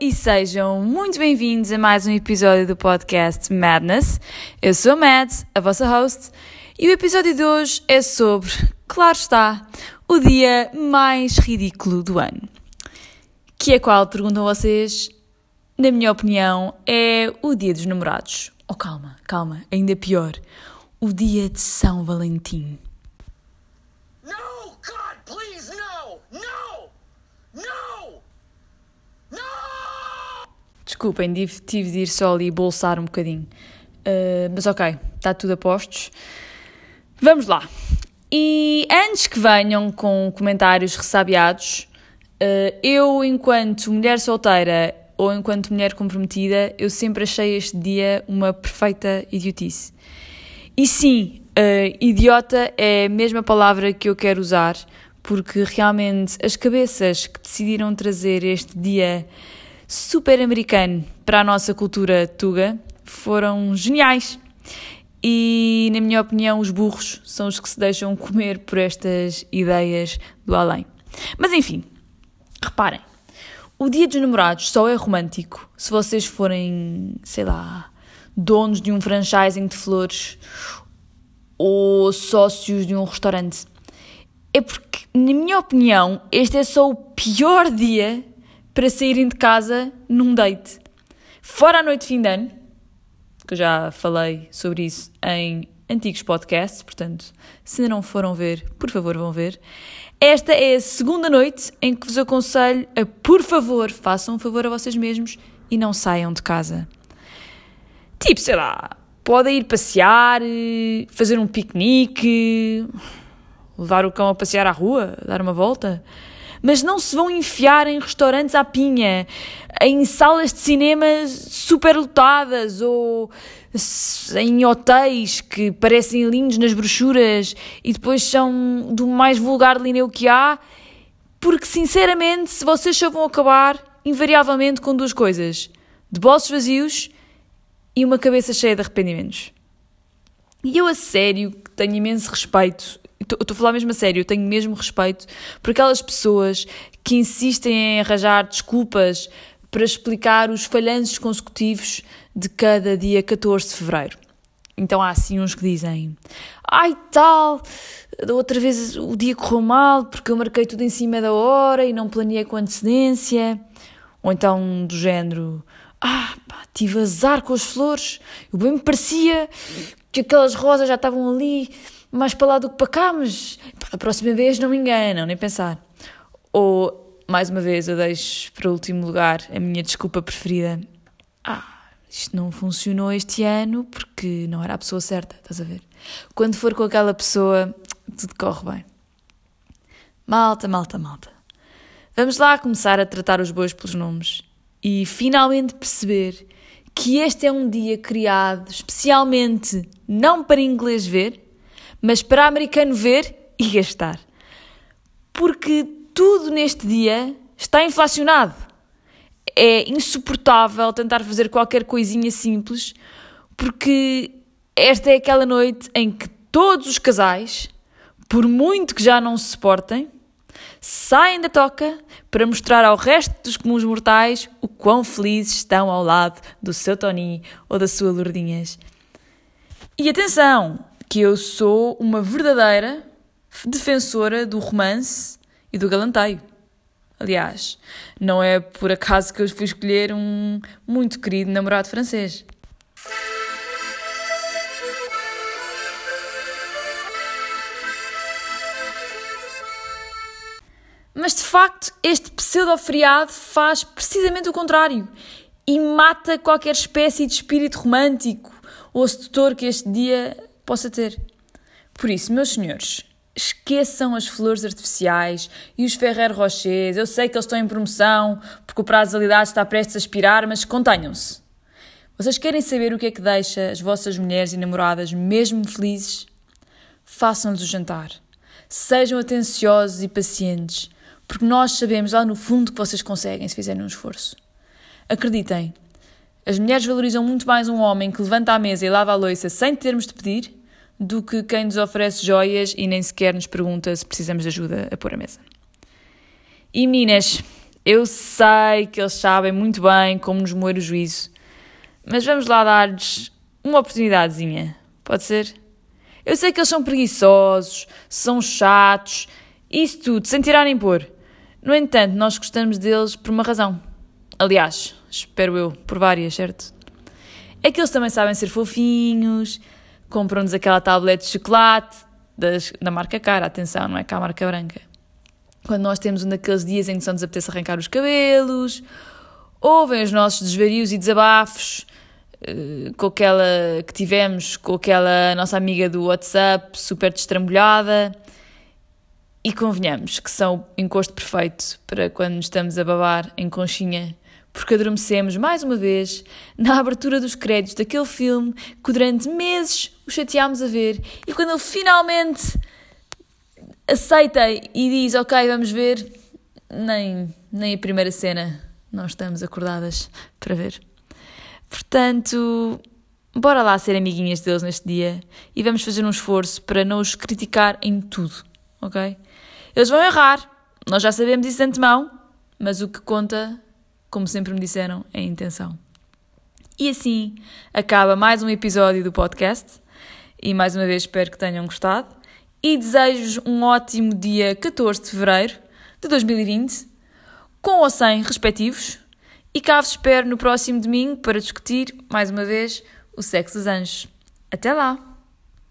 E sejam muito bem-vindos a mais um episódio do podcast Madness. Eu sou a Mads, a vossa host, e o episódio de hoje é sobre, claro está, o dia mais ridículo do ano. Que é qual, perguntam vocês, na minha opinião, é o dia dos namorados. Oh, calma, calma, ainda pior, o dia de São Valentim. No, God, please, no! No! No! No! Desculpem, tive, de ir só ali bolsar um bocadinho. Uh, mas ok, está tudo a postos. Vamos lá. E antes que venham com comentários ressabiados, uh, eu, enquanto mulher solteira ou enquanto mulher comprometida, eu sempre achei este dia uma perfeita idiotice. E sim, uh, idiota é a mesma palavra que eu quero usar, porque realmente as cabeças que decidiram trazer este dia super americano para a nossa cultura tuga foram geniais. E, na minha opinião, os burros são os que se deixam comer por estas ideias do além. Mas enfim, reparem, o Dia dos Namorados só é romântico se vocês forem, sei lá, donos de um franchising de flores ou sócios de um restaurante. É porque, na minha opinião, este é só o pior dia para saírem de casa num date. Fora a noite de fim de ano, que eu já falei sobre isso em antigos podcasts, portanto, se ainda não foram ver, por favor vão ver. Esta é a segunda noite em que vos aconselho a, por favor, façam um favor a vocês mesmos e não saiam de casa. Tipo, sei lá, podem ir passear, fazer um piquenique, levar o cão a passear à rua, dar uma volta. Mas não se vão enfiar em restaurantes à pinha, em salas de cinema superlotadas ou em hotéis que parecem lindos nas brochuras e depois são do mais vulgar lineu que há, porque sinceramente, vocês só vão acabar invariavelmente com duas coisas: de bolsos vazios e uma cabeça cheia de arrependimentos. E eu, a sério, tenho imenso respeito, estou a falar mesmo a sério, eu tenho mesmo respeito por aquelas pessoas que insistem em arranjar desculpas para explicar os falhanços consecutivos de cada dia 14 de fevereiro. Então há assim uns que dizem: Ai tal, da outra vez o dia correu mal porque eu marquei tudo em cima da hora e não planeei com antecedência. Ou então do género: Ah, pá, tive azar com as flores. Eu bem me parecia que aquelas rosas já estavam ali mais para lá do que para cá, mas pá, da próxima vez não me enganam, nem pensar. Ou, mais uma vez, eu deixo para o último lugar a minha desculpa preferida. Ah, isto não funcionou este ano porque não era a pessoa certa, estás a ver? Quando for com aquela pessoa, tudo corre bem. Malta, malta, malta. Vamos lá começar a tratar os bois pelos nomes e finalmente perceber que este é um dia criado especialmente não para inglês ver, mas para americano ver e gastar. Porque tudo neste dia está inflacionado. É insuportável tentar fazer qualquer coisinha simples, porque esta é aquela noite em que todos os casais, por muito que já não se suportem, saem da toca para mostrar ao resto dos comuns mortais o quão felizes estão ao lado do seu Tony ou da sua Lourdinhas. E atenção, que eu sou uma verdadeira defensora do romance e do galanteio. Aliás, não é por acaso que eu fui escolher um muito querido namorado francês. Mas de facto, este pseudo-feriado faz precisamente o contrário e mata qualquer espécie de espírito romântico ou sedutor que este dia possa ter. Por isso, meus senhores, esqueçam as flores artificiais e os Ferrer Rochers. Eu sei que eles estão em promoção porque o prazo de validade está prestes a expirar, mas contenham-se. Vocês querem saber o que é que deixa as vossas mulheres e namoradas mesmo felizes? Façam-lhes o jantar. Sejam atenciosos e pacientes porque nós sabemos lá no fundo que vocês conseguem se fizerem um esforço. Acreditem, as mulheres valorizam muito mais um homem que levanta a mesa e lava a louça sem termos de pedir do que quem nos oferece joias e nem sequer nos pergunta se precisamos de ajuda a pôr a mesa. E meninas, Eu sei que eles sabem muito bem como nos moer o juízo, mas vamos lá dar-lhes uma oportunidadezinha. Pode ser? Eu sei que eles são preguiçosos, são chatos, isso tudo, sem tirar nem pôr. No entanto, nós gostamos deles por uma razão. Aliás, espero eu, por várias, certo? É que eles também sabem ser fofinhos, compram-nos aquela tablete de chocolate das, da marca cara, atenção, não é cá a marca branca. Quando nós temos um daqueles dias em que só nos apetece arrancar os cabelos, ouvem os nossos desvarios e desabafos, eh, com aquela que tivemos com aquela nossa amiga do WhatsApp super destrambulhada. E convenhamos que são o encosto perfeito para quando estamos a babar em conchinha, porque adormecemos mais uma vez na abertura dos créditos daquele filme que durante meses o chateámos a ver e quando ele finalmente aceita e diz ok, vamos ver, nem, nem a primeira cena nós estamos acordadas para ver. Portanto, bora lá ser amiguinhas deles neste dia e vamos fazer um esforço para não os criticar em tudo, ok? Eles vão errar, nós já sabemos isso de antemão, mas o que conta, como sempre me disseram, é a intenção. E assim acaba mais um episódio do podcast. E mais uma vez espero que tenham gostado. E desejo um ótimo dia 14 de fevereiro de 2020, com ou sem respectivos. E cá vos espero no próximo domingo para discutir, mais uma vez, o sexo dos anjos. Até lá!